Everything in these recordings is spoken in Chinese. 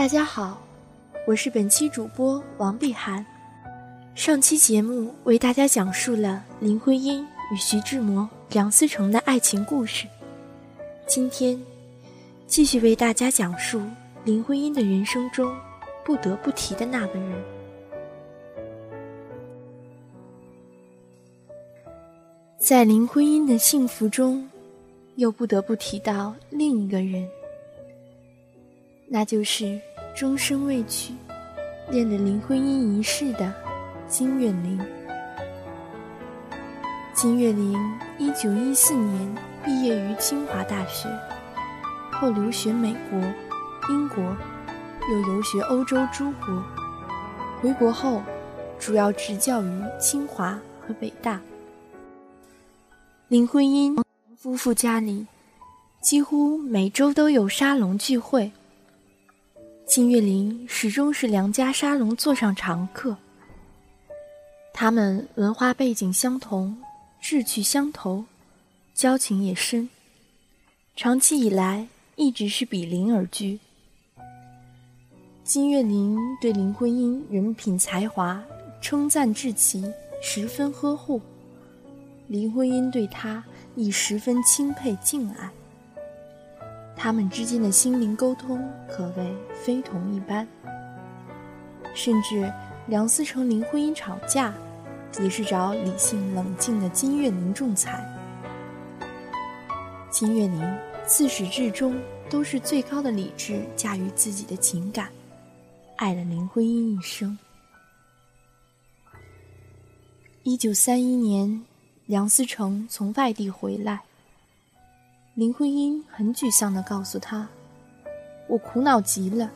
大家好，我是本期主播王碧涵。上期节目为大家讲述了林徽因与徐志摩、梁思成的爱情故事。今天。继续为大家讲述林徽因的人生中不得不提的那个人。在林徽因的幸福中，又不得不提到另一个人，那就是终身未娶、恋了林徽因一世的金岳霖。金岳霖一九一四年毕业于清华大学。后留学美国、英国，又游学欧洲诸国。回国后，主要执教于清华和北大。林徽因夫妇家里几乎每周都有沙龙聚会，金岳霖始终是梁家沙龙座上常客。他们文化背景相同，志趣相投，交情也深，长期以来。一直是比邻而居。金岳霖对林徽因人品才华称赞至极，十分呵护；林徽因对他亦十分钦佩敬爱。他们之间的心灵沟通可谓非同一般。甚至梁思成、林徽因吵架，也是找理性冷静的金岳霖仲裁。金岳霖。自始至终都是最高的理智驾驭自己的情感，爱了林徽因一生。一九三一年，梁思成从外地回来，林徽因很沮丧地告诉他：“我苦恼极了，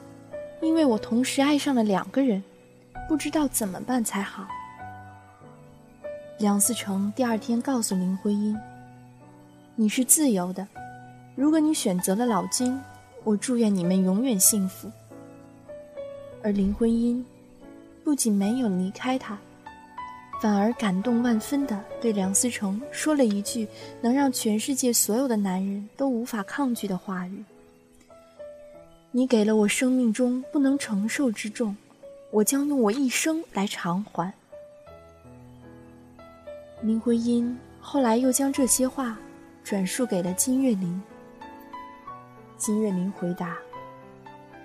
因为我同时爱上了两个人，不知道怎么办才好。”梁思成第二天告诉林徽因：“你是自由的。”如果你选择了老金，我祝愿你们永远幸福。而林徽因不仅没有离开他，反而感动万分的对梁思成说了一句能让全世界所有的男人都无法抗拒的话语：“你给了我生命中不能承受之重，我将用我一生来偿还。”林徽因后来又将这些话转述给了金岳霖。金岳霖回答：“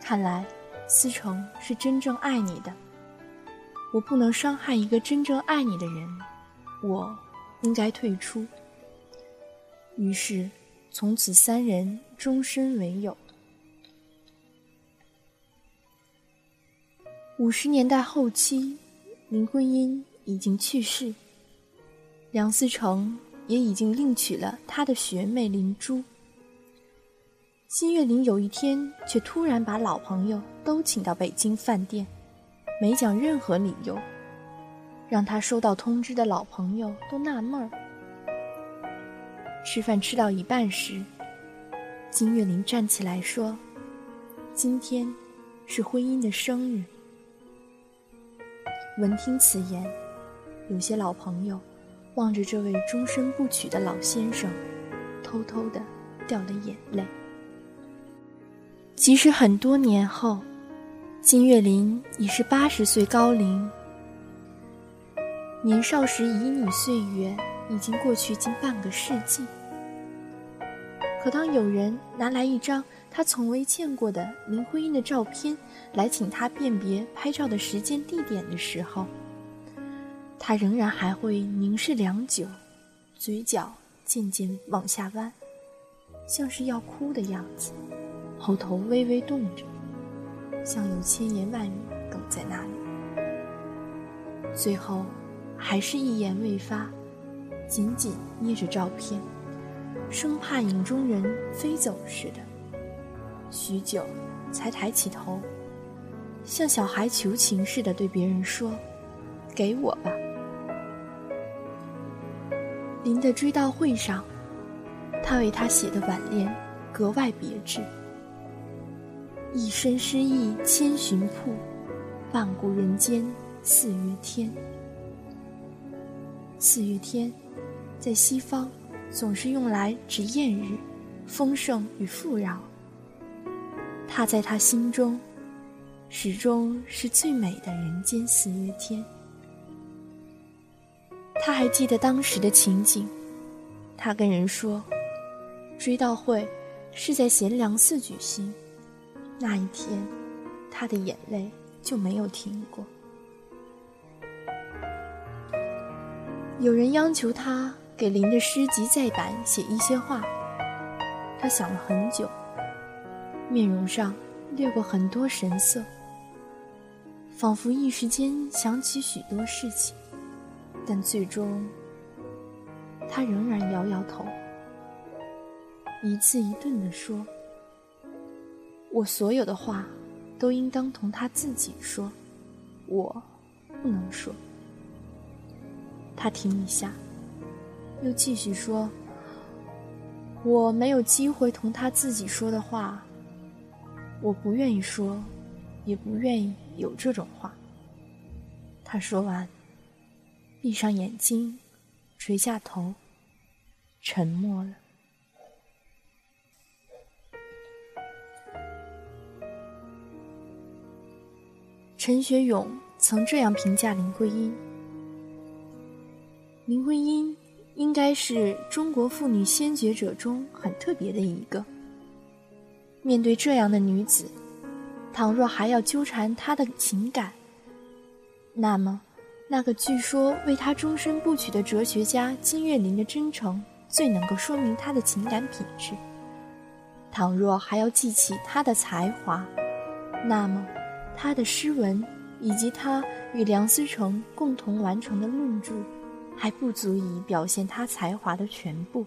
看来，思成是真正爱你的。我不能伤害一个真正爱你的人，我应该退出。”于是，从此三人终身为友。五十年代后期，林徽因已经去世，梁思成也已经另娶了他的学妹林珠。金岳霖有一天却突然把老朋友都请到北京饭店，没讲任何理由，让他收到通知的老朋友都纳闷儿。吃饭吃到一半时，金岳霖站起来说：“今天是婚姻的生日。”闻听此言，有些老朋友望着这位终身不娶的老先生，偷偷的掉了眼泪。即使很多年后，金岳霖已是八十岁高龄，年少时旖旎岁月已经过去近半个世纪。可当有人拿来一张他从未见过的林徽因的照片来请他辨别拍照的时间地点的时候，他仍然还会凝视良久，嘴角渐渐往下弯，像是要哭的样子。喉头微微动着，像有千言万语梗在那里。最后，还是一言未发，紧紧捏着照片，生怕影中人飞走似的，许久，才抬起头，像小孩求情似的对别人说：“给我吧。”林的追悼会上，他为他写的挽联格外别致：“一身诗意千寻瀑，万古人间四月天。”四月天，在西方总是用来指艳日、丰盛与富饶。他在他心中，始终是最美的人间四月天。他还记得当时的情景，他跟人说，追悼会是在贤良寺举行。那一天，他的眼泪就没有停过。有人央求他给林的诗集再版写一些话，他想了很久，面容上掠过很多神色，仿佛一时间想起许多事情，但最终，他仍然摇摇头，一字一顿地说：“我所有的话，都应当同他自己说，我不能说。”他停一下，又继续说：“我没有机会同他自己说的话，我不愿意说，也不愿意有这种话。”他说完，闭上眼睛，垂下头，沉默了。陈学勇曾这样评价林徽因。林徽因应该是中国妇女先觉者中很特别的一个。面对这样的女子，倘若还要纠缠她的情感，那么，那个据说为她终身不娶的哲学家金岳霖的真诚，最能够说明她的情感品质。倘若还要记起她的才华，那么，他的诗文以及他与梁思成共同完成的论著。还不足以表现他才华的全部，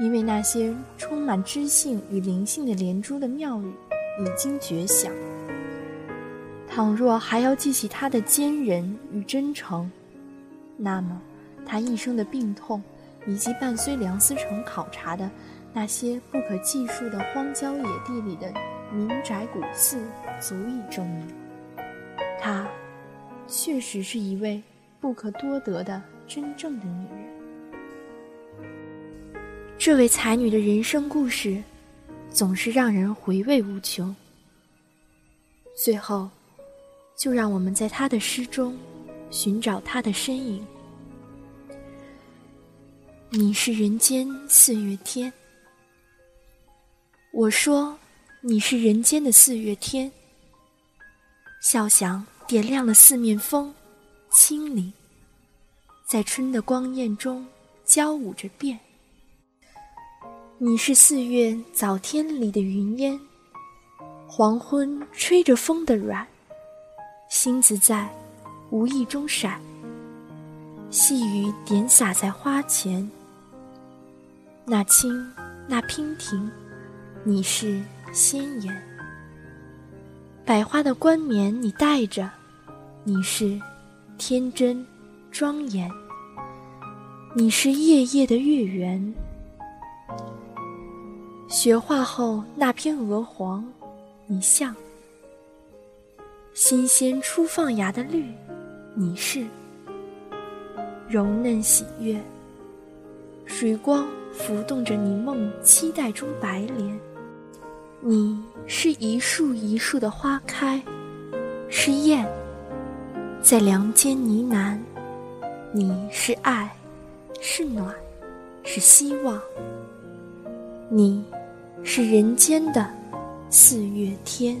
因为那些充满知性与灵性的连珠的妙语已经绝响。倘若还要记起他的坚韧与真诚，那么他一生的病痛，以及伴随梁思成考察的那些不可计数的荒郊野地里的民宅古寺，足以证明，她确实是一位不可多得的。真正的女人，这位才女的人生故事，总是让人回味无穷。最后，就让我们在她的诗中，寻找她的身影。你是人间四月天，我说你是人间的四月天。笑响点亮了四面风，清灵。在春的光艳中交舞着变。你是四月早天里的云烟，黄昏吹着风的软，星子在无意中闪，细雨点洒在花前。那清，那娉婷，你是鲜艳。百花的冠冕你戴着，你是天真。庄严，你是夜夜的月圆。雪化后那片鹅黄，你像；新鲜初放芽的绿，你是；柔嫩喜悦，水光浮动着你梦期待中白莲。你是一树一树的花开，是燕在梁间呢喃。你是爱，是暖，是希望。你，是人间的四月天。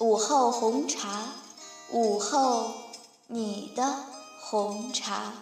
午后红茶，午后你的红茶。